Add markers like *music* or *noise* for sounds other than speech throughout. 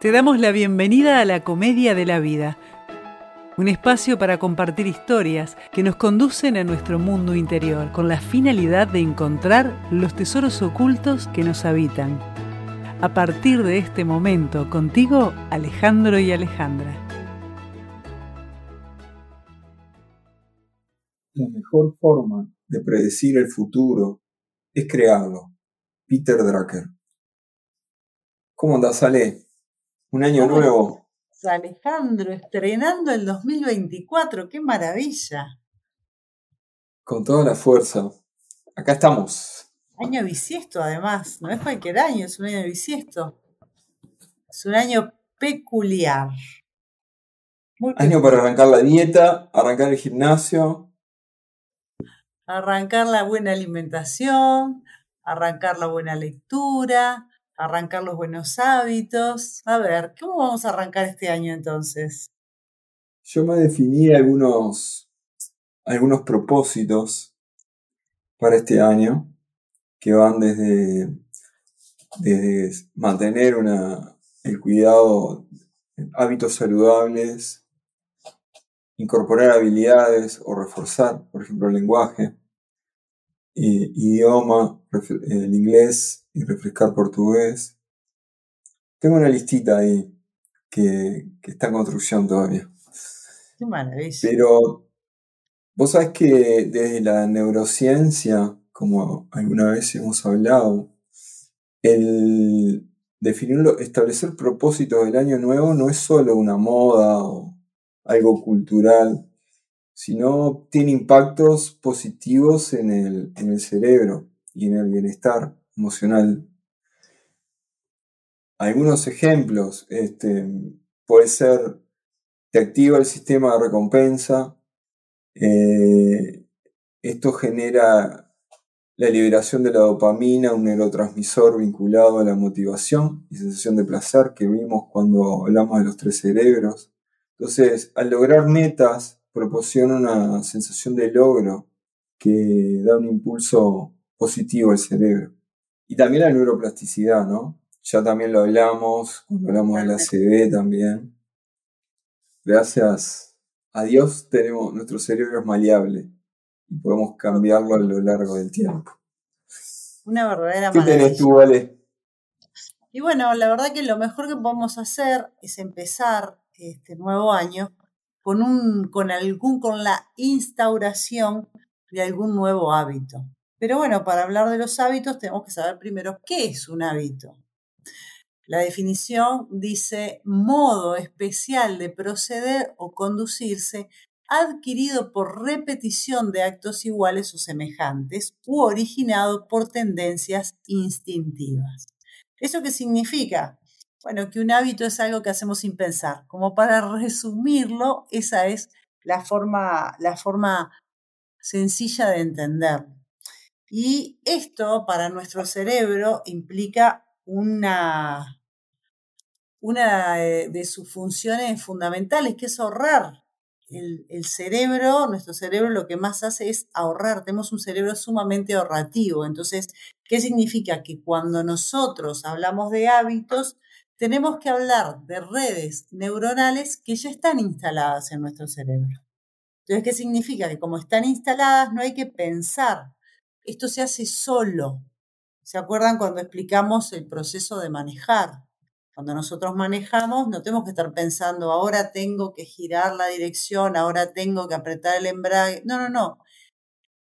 Te damos la bienvenida a la Comedia de la Vida, un espacio para compartir historias que nos conducen a nuestro mundo interior con la finalidad de encontrar los tesoros ocultos que nos habitan. A partir de este momento, contigo, Alejandro y Alejandra. La mejor forma de predecir el futuro es crearlo. Peter Drucker. ¿Cómo andas, Ale? Un año nuevo. Alejandro, estrenando el 2024, qué maravilla. Con toda la fuerza. Acá estamos. Año bisiesto, además. No es cualquier año, es un año bisiesto. Es un año peculiar. año para arrancar la dieta, arrancar el gimnasio. Arrancar la buena alimentación, arrancar la buena lectura, arrancar los buenos hábitos. A ver, ¿cómo vamos a arrancar este año entonces? Yo me definí algunos, algunos propósitos para este año que van desde, desde mantener una, el cuidado, hábitos saludables, incorporar habilidades o reforzar, por ejemplo, el lenguaje, idioma, el inglés y refrescar portugués. Tengo una listita ahí que, está en construcción todavía. Qué maravilla. Pero vos sabés que desde la neurociencia, como alguna vez hemos hablado, el definirlo, establecer propósitos del año nuevo no es solo una moda o algo cultural, sino tiene impactos positivos en el, en el cerebro y en el bienestar emocional. Algunos ejemplos, este, puede ser, te activa el sistema de recompensa, eh, esto genera la liberación de la dopamina, un neurotransmisor vinculado a la motivación y sensación de placer que vimos cuando hablamos de los tres cerebros. Entonces, al lograr metas, proporciona una sensación de logro que da un impulso positivo al cerebro. Y también la neuroplasticidad, ¿no? Ya también lo hablamos, cuando hablamos de la CB también. Gracias a Dios tenemos, nuestro cerebro es maleable y podemos cambiarlo a lo largo del tiempo. Una verdadera ¿Qué tenés tú, Vale? Y bueno, la verdad que lo mejor que podemos hacer es empezar este nuevo año con, un, con, algún, con la instauración de algún nuevo hábito. Pero bueno, para hablar de los hábitos tenemos que saber primero qué es un hábito. La definición dice modo especial de proceder o conducirse adquirido por repetición de actos iguales o semejantes u originado por tendencias instintivas. ¿Eso qué significa? Bueno, que un hábito es algo que hacemos sin pensar. Como para resumirlo, esa es la forma, la forma sencilla de entender. Y esto para nuestro cerebro implica una, una de, sus funciones fundamentales, que es ahorrar. El, el, cerebro, nuestro cerebro lo que más hace es ahorrar. Tenemos un cerebro sumamente ahorrativo. Entonces, ¿qué significa? Que cuando nosotros hablamos de hábitos, tenemos que hablar de redes neuronales que ya están instaladas en nuestro cerebro. Entonces, ¿qué significa? Que como están instaladas no hay que pensar. Esto se hace solo. ¿Se acuerdan cuando explicamos el proceso de manejar? Cuando nosotros manejamos no tenemos que estar pensando, ahora tengo que girar la dirección, ahora tengo que apretar el embrague. No, no, no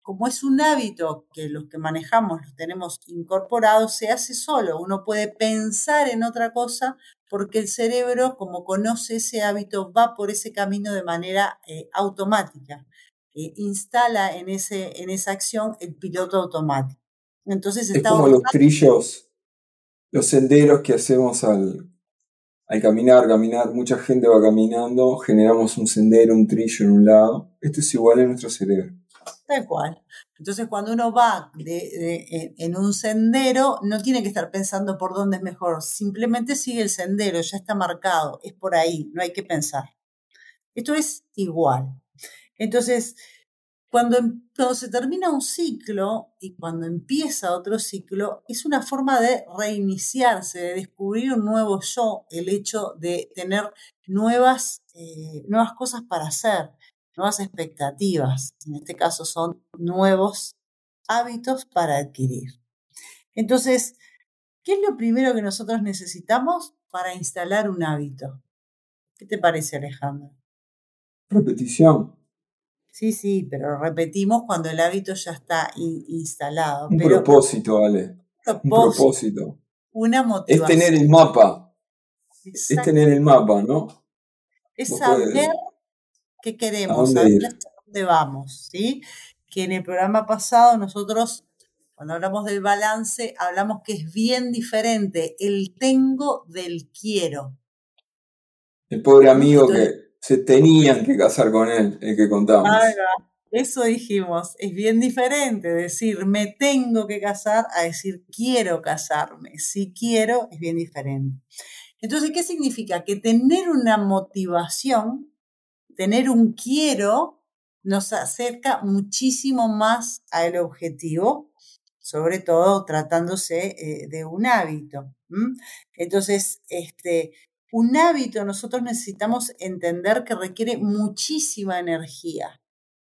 como es un hábito que los que manejamos los tenemos incorporados, se hace solo. Uno puede pensar en otra cosa porque el cerebro, como conoce ese hábito, va por ese camino de manera eh, automática. Eh, instala en, ese, en esa acción el piloto automático. Entonces es como los trillos, los senderos que hacemos al, al caminar, caminar, mucha gente va caminando, generamos un sendero, un trillo en un lado. Esto es igual en nuestro cerebro. Tal cual. Entonces, cuando uno va en un sendero, no tiene que estar pensando por dónde es mejor, simplemente sigue el sendero, ya está marcado, es por ahí, no hay que pensar. Esto es igual. Entonces, Cuando, em, cuando, se termina un ciclo y cuando empieza otro ciclo, es una forma de reiniciarse, de descubrir un nuevo yo, el hecho de tener nuevas, eh, nuevas cosas para hacer, nuevas expectativas. En este caso son nuevos hábitos para adquirir. Entonces, ¿qué es lo primero que nosotros necesitamos para instalar un hábito? ¿Qué te parece, Alejandro? Repetición. Sí, sí, pero repetimos cuando el hábito ya está instalado. Un propósito, Ale. Un propósito. Una motivación. Es tener el mapa. Es tener el mapa, ¿no? Es saber qué queremos, saber a dónde vamos, ¿sí? Que en el programa pasado nosotros, cuando hablamos del balance, hablamos que es bien diferente el tengo del quiero. El pobre amigo que se tenían que casar con él, el que contamos. eso dijimos, es bien diferente decir me tengo que casar a decir quiero casarme. Si quiero, es bien diferente. Entonces, ¿qué significa? Que tener una motivación, tener un quiero, nos acerca muchísimo más al objetivo, sobre todo tratándose eh, de un hábito. Entonces, este, un hábito nosotros necesitamos entender que requiere muchísima energía,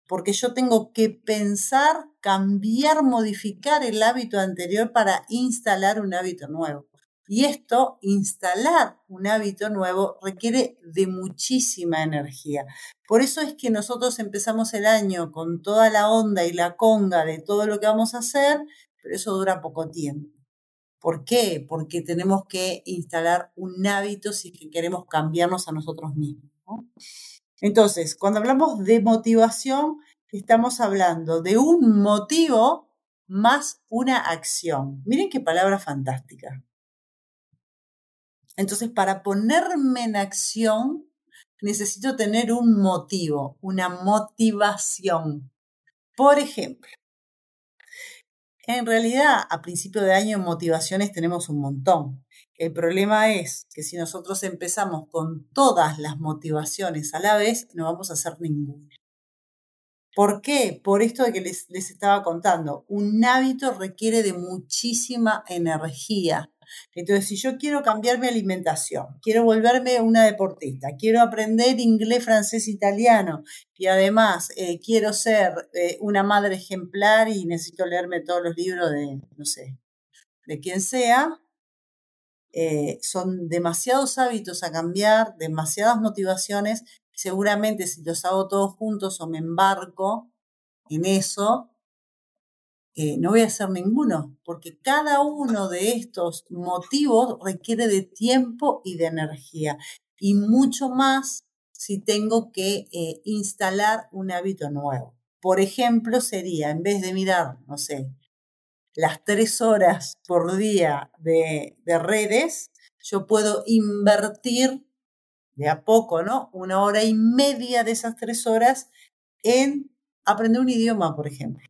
porque yo tengo que pensar, cambiar, modificar el hábito anterior para instalar un hábito nuevo. Y esto, instalar un hábito nuevo, requiere de muchísima energía. Por eso es que nosotros empezamos el año con toda la onda y la conga de todo lo que vamos a hacer, pero eso dura poco tiempo. ¿Por qué? Porque tenemos que instalar un hábito si queremos cambiarnos a nosotros mismos. Entonces, cuando hablamos de motivación, estamos hablando de un motivo más una acción. Miren qué palabra fantástica. Entonces, para ponerme en acción, necesito tener un motivo, una motivación. Por ejemplo, en realidad, a principio de año en motivaciones tenemos un montón. El problema es que si nosotros empezamos con todas las motivaciones a la vez, no vamos a hacer ninguna. ¿Por qué? Por esto de que les, les estaba contando. Un hábito requiere de muchísima energía. Entonces, si yo quiero cambiar mi alimentación, quiero volverme una deportista, quiero aprender inglés, francés, italiano y además eh, quiero ser eh, una madre ejemplar y necesito leerme todos los libros de, no sé, de quien sea, eh, son demasiados hábitos a cambiar, demasiadas motivaciones. Seguramente si los hago todos juntos o me embarco en eso, eh, no voy a hacer ninguno, porque cada uno de estos motivos requiere de tiempo y de energía, y mucho más si tengo que eh, instalar un hábito nuevo. Por ejemplo, sería, en vez de mirar, no sé, las tres horas por día de, de redes, yo puedo invertir de a poco, ¿no? Una hora y media de esas tres horas en aprender un idioma, por ejemplo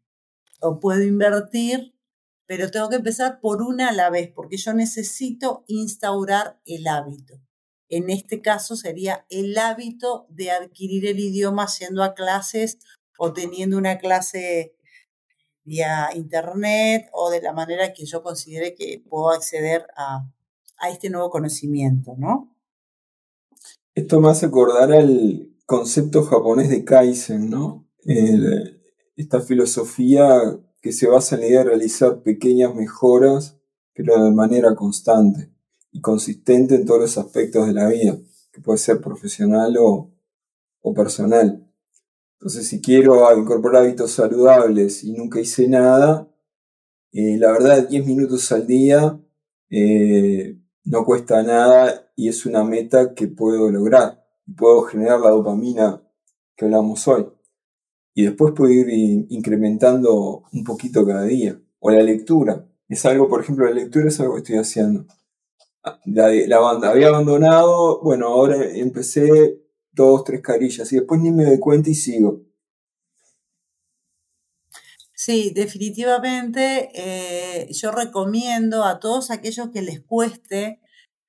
o puedo invertir, pero tengo que empezar por una a la vez, porque yo necesito instaurar el hábito. En este caso sería el hábito de adquirir el idioma haciendo a clases o teniendo una clase vía internet o de la manera que yo considere que puedo acceder a, este nuevo conocimiento, ¿no? Esto me hace acordar al concepto japonés de Kaizen, ¿no? Esta filosofía que se basa en la idea de realizar pequeñas mejoras, pero de manera constante y consistente en todos los aspectos de la vida, que puede ser profesional o, personal. Entonces, si quiero incorporar hábitos saludables y nunca hice nada, eh, la verdad, 10 minutos al día eh, no cuesta nada y es una meta que puedo lograr. Puedo generar la dopamina que hablamos hoy y después puedo ir incrementando un poquito cada día. O la lectura. Es algo, por ejemplo, la lectura es algo que estoy haciendo. Ah, la, la banda había abandonado, bueno, ahora empecé dos, tres carillas y después ni me doy cuenta y sigo. Sí, definitivamente eh, yo recomiendo a todos aquellos que les cueste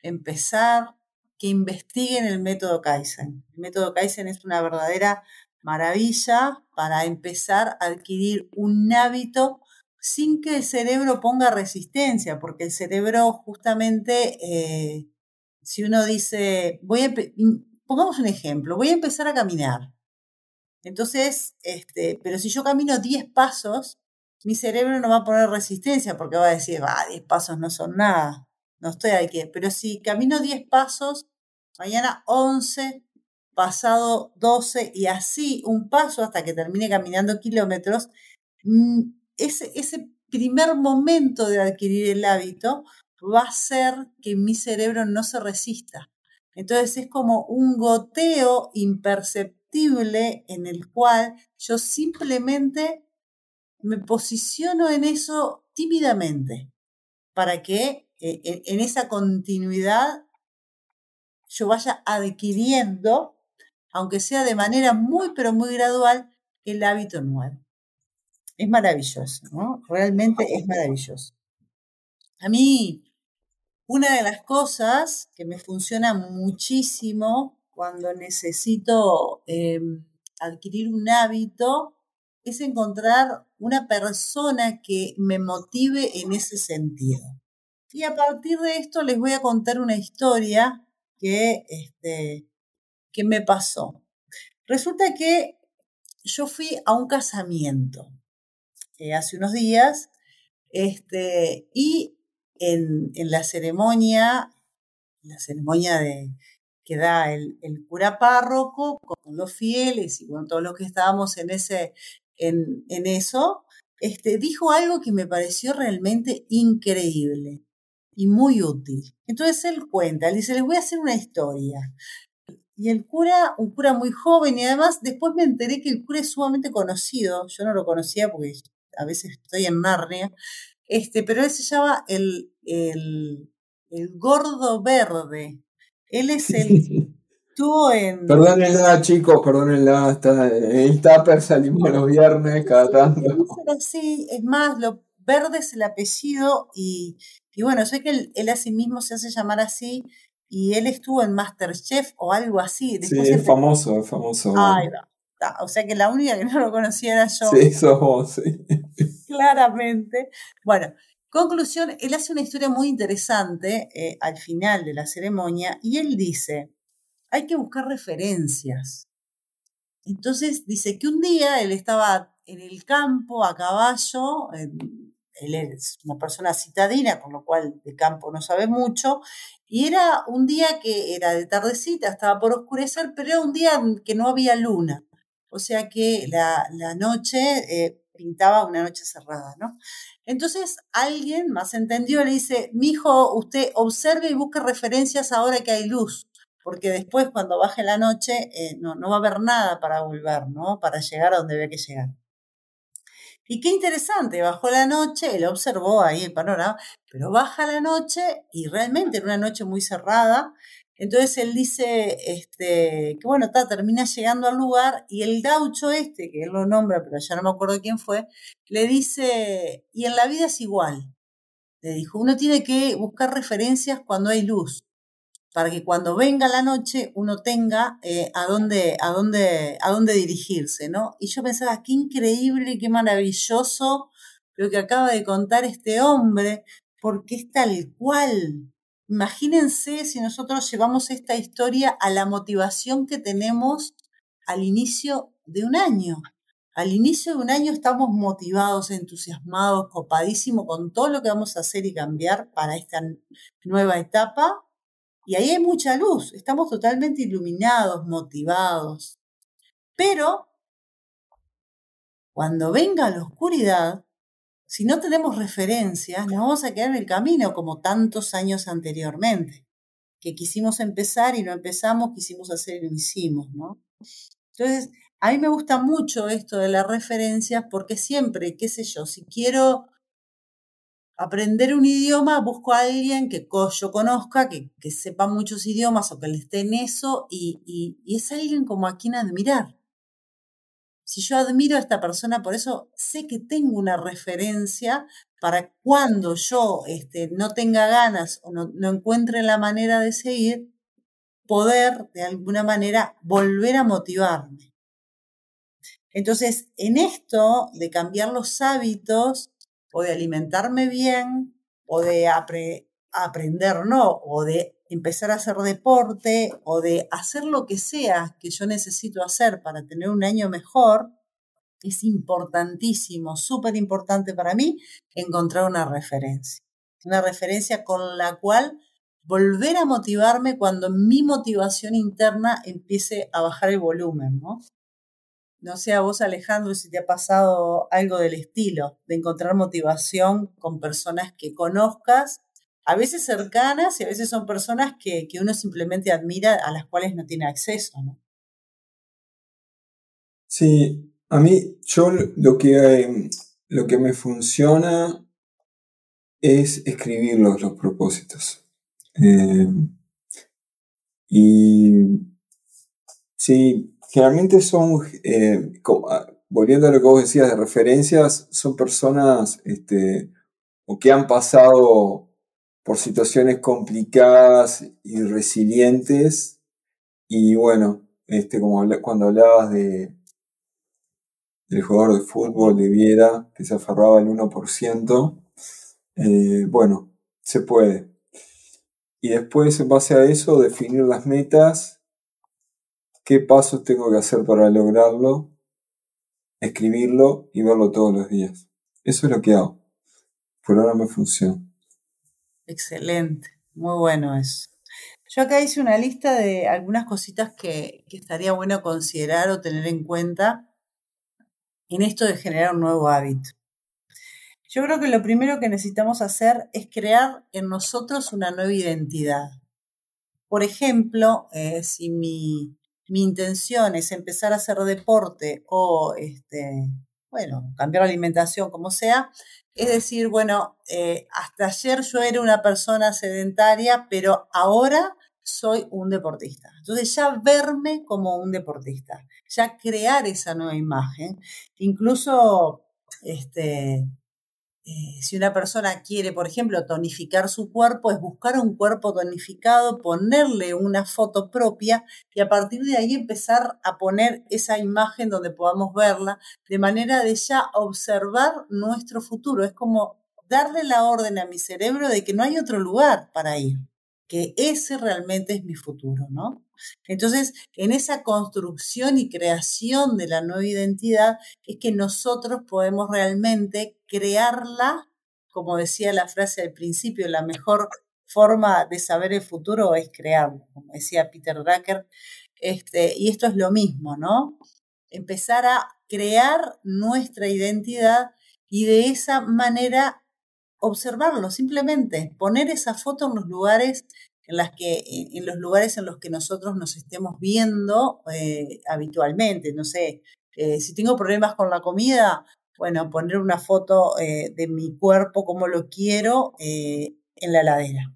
empezar que investiguen el método Kaizen. El método Kaizen es una verdadera maravilla para empezar a adquirir un hábito sin que el cerebro ponga resistencia, porque el cerebro justamente, eh, si uno dice, voy a, pongamos un ejemplo, voy a empezar a caminar. Entonces, este, pero si yo camino 10 pasos, mi cerebro no va a poner resistencia porque va a decir, va, 10 pasos no son nada, no estoy aquí. Pero si camino 10 pasos, mañana 11, pasado 12 y así un paso hasta que termine caminando kilómetros, mm, ese, ese primer momento de adquirir el hábito va a hacer que mi cerebro no se resista. Entonces es como un goteo imperceptible en el cual yo simplemente me posiciono en eso tímidamente para que eh, en esa continuidad yo vaya adquiriendo, aunque sea de manera muy, pero muy gradual, el hábito nuevo. Es maravilloso, ¿no? Realmente es maravilloso. A mí, una de las cosas que me funciona muchísimo cuando necesito em, adquirir un hábito es encontrar una persona que me motive en ese sentido. Y a partir de esto les voy a contar una historia que, este, que me pasó. Resulta que yo fui a un casamiento eh, hace unos días este, y en, en, la ceremonia, la ceremonia de, que da el, cura párroco con los fieles y con todos los que estábamos en, ese, en, en eso, este, dijo algo que me pareció realmente increíble y muy útil. Entonces él cuenta, él dice, les voy a hacer una historia. Y el cura, un cura muy joven, y además después me enteré que el cura es sumamente conocido, yo no lo conocía porque a veces estoy en Narnia, este, pero él se llama el, el, el gordo verde. Él es el... *laughs* Estuvo en... Perdónenla, chicos, perdónenla. Está, el tupper salimos los viernes cada tanto. Sí, es más, lo verde es el apellido y, y bueno, sé que él, él a sí mismo se hace llamar así y él estuvo en Masterchef o algo así. sí, es famoso, es famoso. Ay, O sea que la única que no lo conocía era yo. Sí, somos, sí. *laughs* Claramente. Bueno, conclusión, él hace una historia muy interesante eh, al final de la ceremonia y él dice, hay que buscar referencias. Entonces dice que un día él estaba en el campo a caballo, él es una persona citadina, con lo cual de campo no sabe mucho, y era un día que era de tardecita, estaba por oscurecer, pero era un día que no había luna, o sea que la, la noche eh, pintaba una noche cerrada, ¿no? Entonces alguien más entendió, le dice, mi hijo, usted observe y busque referencias ahora que hay luz, porque después cuando baje la noche eh, no, no va a haber nada para volver, ¿no? Para llegar a donde ve que llegar. Y qué interesante, bajó la noche, él observó ahí el panorama, pero baja la noche y realmente era una noche muy cerrada. Entonces él dice este, que bueno, termina llegando al lugar y el gaucho este, que él lo nombra, pero ya no me acuerdo quién fue, le dice, y en la vida es igual. Le dijo, uno tiene que buscar referencias cuando hay luz para que cuando venga la noche uno tenga eh, a, dónde, a, dónde, a dónde dirigirse, ¿no? Y yo pensaba, qué increíble, qué maravilloso lo que acaba de contar este hombre, porque es tal cual. Imagínense si nosotros llevamos esta historia a la motivación que tenemos al inicio de un año. Al inicio de un año estamos motivados, entusiasmados, copadísimos con todo lo que vamos a hacer y cambiar para esta nueva etapa y ahí hay mucha luz, estamos totalmente iluminados, motivados. Pero cuando venga la oscuridad, si no tenemos referencias, nos vamos a quedar en el camino como tantos años anteriormente, que quisimos empezar y no empezamos, quisimos hacer y no hicimos, ¿no? Entonces, a mí me gusta mucho esto de las referencias porque siempre, qué sé yo, si quiero aprender un idioma, busco a alguien que yo conozca, que, sepa muchos idiomas o que le esté en eso, y, es alguien como a quien admirar. Si yo admiro a esta persona, por eso sé que tengo una referencia para cuando yo este, no tenga ganas o no, no encuentre la manera de seguir, poder de alguna manera volver a motivarme. Entonces, en esto de cambiar los hábitos o de alimentarme bien o de aprender, no, o de empezar a hacer deporte o de hacer lo que sea que yo necesito hacer para tener un año mejor, es importantísimo, súper importante para mí encontrar una referencia. Una referencia con la cual volver a motivarme cuando mi motivación interna empiece a bajar el volumen, ¿no? No sé a vos, Alejandro, si te ha pasado algo del estilo, de encontrar motivación con personas que conozcas, a veces cercanas y a veces son personas que, que uno simplemente admira, a las cuales no tiene acceso, ¿no? Sí, a mí, yo lo que, lo que me funciona es escribir los, los propósitos. Eh, y sí, generalmente son, eh, ah, volviendo a lo que vos decías de referencias, son personas este, o que han pasado por situaciones complicadas y resilientes. Y bueno, este, como cuando hablabas de, del jugador de fútbol de Viera, que se aferraba el 1%, eh, bueno, se puede. Y después, en base a eso, definir las metas, qué pasos tengo que hacer para lograrlo, escribirlo y verlo todos los días. Eso es lo que hago. Por ahora me funciona. Excelente, muy bueno eso. Yo acá hice una lista de algunas cositas que, que estaría bueno considerar o tener en cuenta en esto de generar un nuevo hábito. Yo creo que lo primero que necesitamos hacer es crear en nosotros una nueva identidad. Por ejemplo, eh, si mi, intención es empezar a hacer deporte o, este, bueno, cambiar la alimentación, como sea, es decir, bueno, eh, hasta ayer yo era una persona sedentaria, pero ahora soy un deportista. Entonces ya verme como un deportista, ya crear esa nueva imagen, incluso este, eh, si una persona quiere, por ejemplo, tonificar su cuerpo, es buscar un cuerpo tonificado, ponerle una foto propia y a partir de ahí empezar a poner esa imagen donde podamos verla, de manera de ya observar nuestro futuro. Es como darle la orden a mi cerebro de que no hay otro lugar para ir que ese realmente es mi futuro, ¿no? Entonces, en esa construcción y creación de la nueva identidad es que nosotros podemos realmente crearla, como decía la frase al principio, la mejor forma de saber el futuro es crearlo, como decía Peter Drucker, este, y esto es lo mismo, ¿no? Empezar a crear nuestra identidad y de esa manera observarlo, simplemente poner esa foto en los lugares en, las que, en los lugares en los que nosotros nos estemos viendo eh, habitualmente. No sé, eh, si tengo problemas con la comida, bueno, poner una foto eh, de mi cuerpo como lo quiero en la ladera.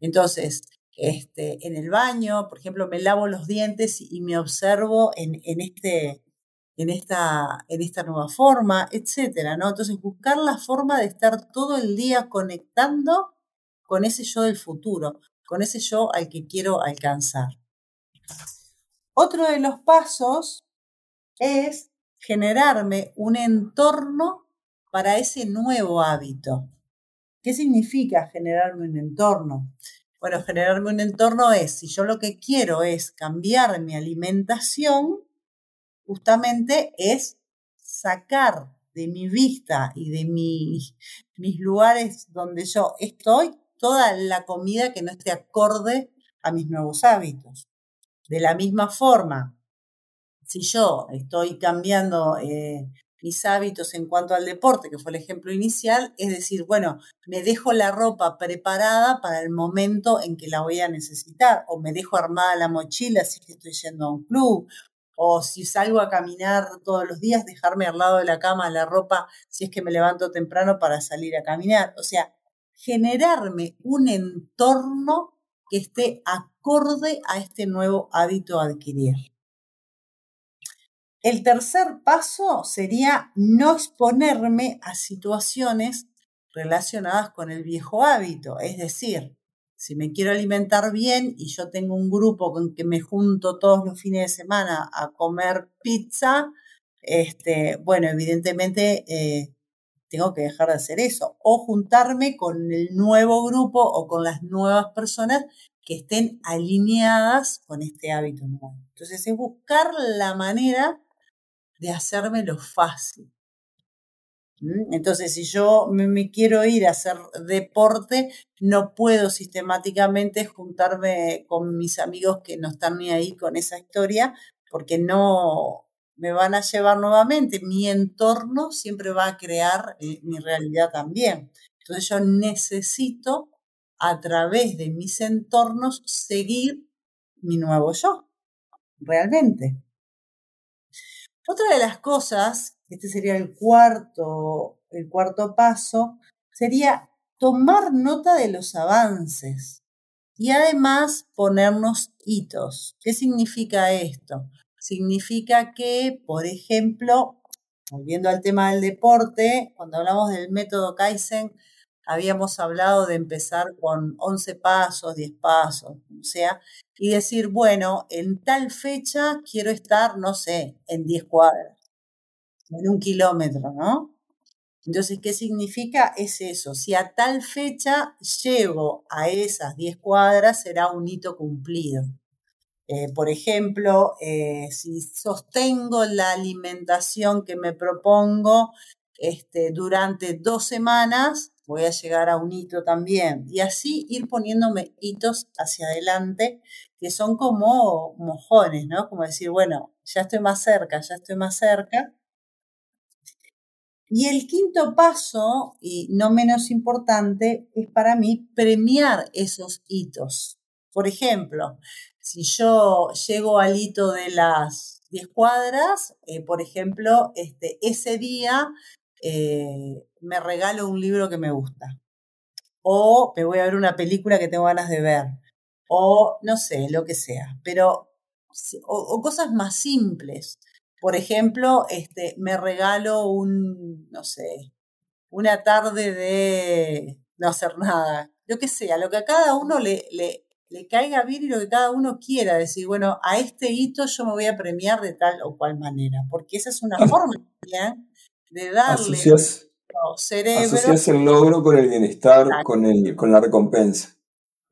Entonces, este, en el baño, por ejemplo, me lavo los dientes y me observo en, en este, en esta, en esta nueva forma, etcétera, ¿no? Entonces, buscar la forma de estar todo el día conectando con ese yo del futuro, con ese yo al que quiero alcanzar. Otro de los pasos es generarme un entorno para ese nuevo hábito. ¿Qué significa generarme un entorno? Bueno, generarme un entorno es, si yo lo que quiero es cambiar mi alimentación, justamente es sacar de mi vista y de mis lugares donde yo estoy toda la comida que no esté acorde a mis nuevos hábitos. De la misma forma, si yo estoy cambiando eh, mis hábitos en cuanto al deporte, que fue el ejemplo inicial, es decir, bueno, me dejo la ropa preparada para el momento en que la voy a necesitar, o me dejo armada la mochila si estoy yendo a un club, o si salgo a caminar todos los días, dejarme al lado de la cama la ropa si es que me levanto temprano para salir a caminar. O sea, generarme un entorno que esté acorde a este nuevo hábito a adquirir. El tercer paso sería no exponerme a situaciones relacionadas con el viejo hábito, es decir, si me quiero alimentar bien y yo tengo un grupo con que me junto todos los fines de semana a comer pizza, este, bueno, evidentemente eh, tengo que dejar de hacer eso o juntarme con el nuevo grupo o con las nuevas personas que estén alineadas con este hábito nuevo. Entonces es buscar la manera de hacérmelo fácil. Entonces, si yo me, quiero ir a hacer deporte, no puedo sistemáticamente juntarme con mis amigos que no están ni ahí con esa historia, porque no me van a llevar nuevamente. Mi entorno siempre va a crear eh, mi realidad también. Entonces, yo necesito, a través de mis entornos, seguir mi nuevo yo, realmente. Otra de las cosas este sería el cuarto, el cuarto paso, sería tomar nota de los avances y además ponernos hitos. ¿Qué significa esto? Significa que, por ejemplo, volviendo al tema del deporte, cuando hablamos del método Kaizen, habíamos hablado de empezar con 11 pasos, 10 pasos, o sea, y decir, bueno, en tal fecha quiero estar, no sé, en 10 cuadras en un kilómetro, ¿no? Entonces, ¿qué significa? Es eso. Si a tal fecha llego a esas 10 cuadras, será un hito cumplido. Eh, por ejemplo, eh, si sostengo la alimentación que me propongo este, durante dos semanas, voy a llegar a un hito también. Y así ir poniéndome hitos hacia adelante, que son como mojones, ¿no? Como decir, bueno, ya estoy más cerca, ya estoy más cerca y el quinto paso, y no menos importante, es para mí premiar esos hitos. Por ejemplo, si yo llego al hito de las 10 cuadras, eh, por ejemplo, este, ese día eh, me regalo un libro que me gusta. O me voy a ver una película que tengo ganas de ver. O no sé, lo que sea. Pero, o cosas más simples. Por ejemplo, este, me regalo un, no sé, una tarde de no hacer nada, lo que sea, lo que a cada uno le, le, le caiga bien y lo que cada uno quiera, decir, bueno, a este hito yo me voy a premiar de tal o cual manera, porque esa es una forma de darle asocias, cerebro. Asocias el logro con el bienestar, con, el, con la recompensa.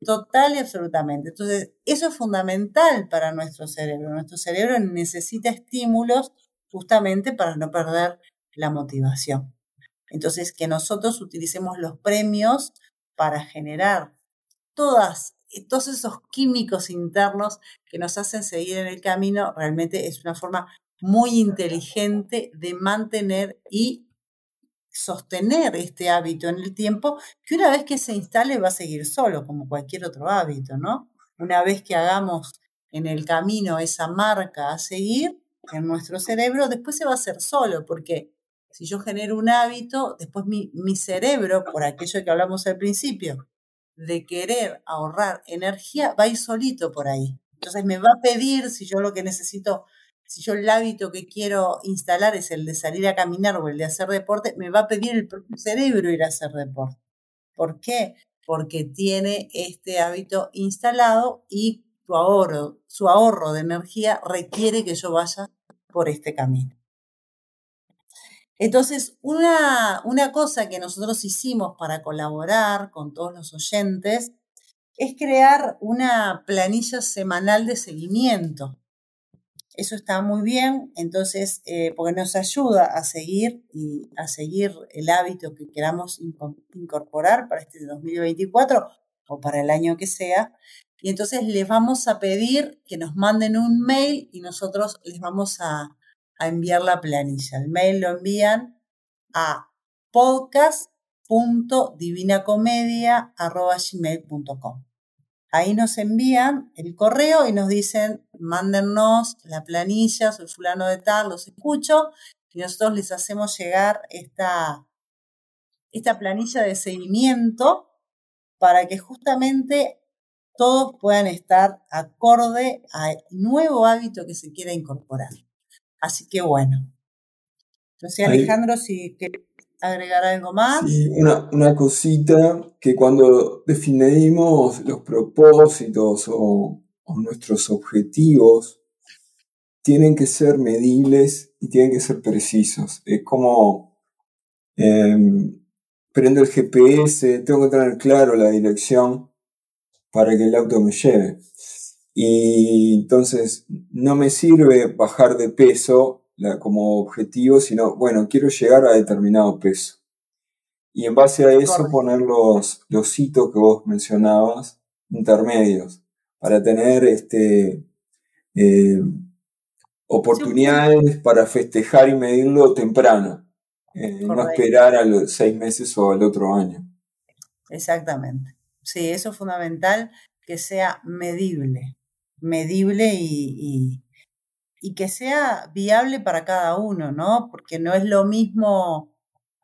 Total y absolutamente. Entonces, eso es fundamental para nuestro cerebro. Nuestro cerebro necesita estímulos justamente para no perder la motivación. Entonces, que nosotros utilicemos los premios para generar todas, todos esos químicos internos que nos hacen seguir en el camino, realmente es una forma muy inteligente de mantener y sostener este hábito en el tiempo, que una vez que se instale va a seguir solo, como cualquier otro hábito, ¿no? Una vez que hagamos en el camino esa marca a seguir en nuestro cerebro, después se va a hacer solo, porque si yo genero un hábito, después mi, mi cerebro, por aquello que hablamos al principio, de querer ahorrar energía, va a ir solito por ahí. Entonces me va a pedir, si yo lo que necesito si yo el hábito que quiero instalar es el de salir a caminar o el de hacer deporte, me va a pedir el propio cerebro ir a hacer deporte. ¿Por qué? Porque tiene este hábito instalado y su ahorro, su ahorro de energía requiere que yo vaya por este camino. Entonces, una, una cosa que nosotros hicimos para colaborar con todos los oyentes es crear una planilla semanal de seguimiento eso está muy bien, entonces, eh, porque nos ayuda a seguir y a seguir el hábito que queramos incorporar para este 2024 o para el año que sea. Y entonces les vamos a pedir que nos manden un mail y nosotros les vamos a, a enviar la planilla. El mail lo envían a podcast.divinacomedia.com. Ahí nos envían el correo y nos dicen, mándennos la planilla, soy fulano de tal, los escucho, y nosotros les hacemos llegar esta, esta planilla de seguimiento para que justamente todos puedan estar acorde al nuevo hábito que se quiera incorporar. Así que bueno. Entonces, Alejandro, si agregar algo más? Sí, una, una cosita que cuando definimos los propósitos o, nuestros objetivos, tienen que ser medibles y tienen que ser precisos. Es como eh, prendo el GPS, tengo que tener claro la dirección para que el auto me lleve. Y entonces no me sirve bajar de peso como objetivo, sino, bueno, quiero llegar a determinado peso. Y en base a eso poner los, los hitos que vos mencionabas, intermedios, para tener este, eh, oportunidades para festejar y medirlo temprano. Eh, no esperar a los seis meses o al otro año. Exactamente. Sí, eso es fundamental, que sea medible, medible y, y, que sea viable para cada uno, ¿no? Porque no es lo mismo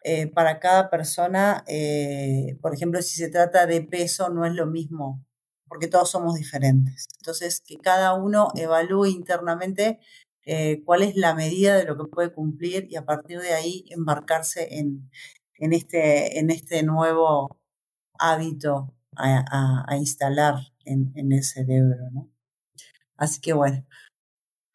eh, para cada persona, eh, por ejemplo, si se trata de peso, no es lo mismo, porque todos somos diferentes. Entonces, que cada uno evalúe internamente eh, cuál es la medida de lo que puede cumplir y a partir de ahí embarcarse en, en, este, en este nuevo hábito a, instalar en, el cerebro. ¿no? Así que bueno.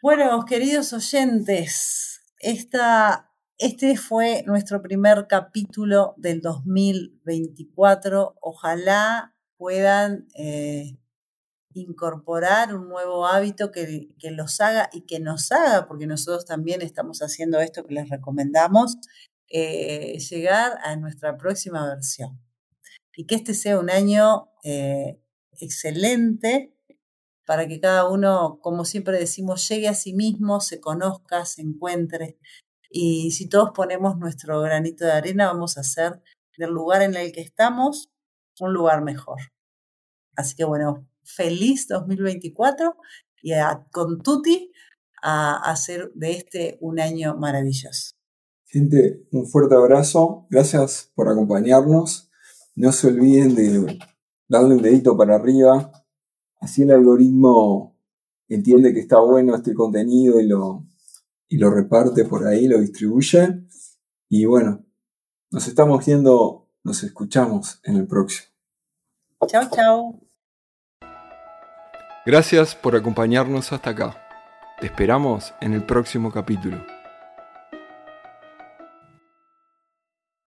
Bueno, queridos oyentes, esta, este fue nuestro primer capítulo del 2024. Ojalá puedan eh, incorporar un nuevo hábito que, los haga y que nos haga, porque nosotros también estamos haciendo esto que les recomendamos, eh, llegar a nuestra próxima versión. Y que este sea un año eh, excelente para que cada uno, como siempre decimos, llegue a sí mismo, se conozca, se encuentre. Y si todos ponemos nuestro granito de arena, vamos a hacer del lugar en el que estamos un lugar mejor. Así que bueno, feliz 2024 y a, con Tuti a hacer de este un año maravilloso. Gente, un fuerte abrazo. Gracias por acompañarnos. No se olviden de darle un dedito para arriba. Así el algoritmo entiende que está bueno este contenido y lo, y lo reparte por ahí, lo distribuye. Y bueno, nos estamos viendo, nos escuchamos en el próximo. Chao, chao. Gracias por acompañarnos hasta acá. Te esperamos en el próximo capítulo.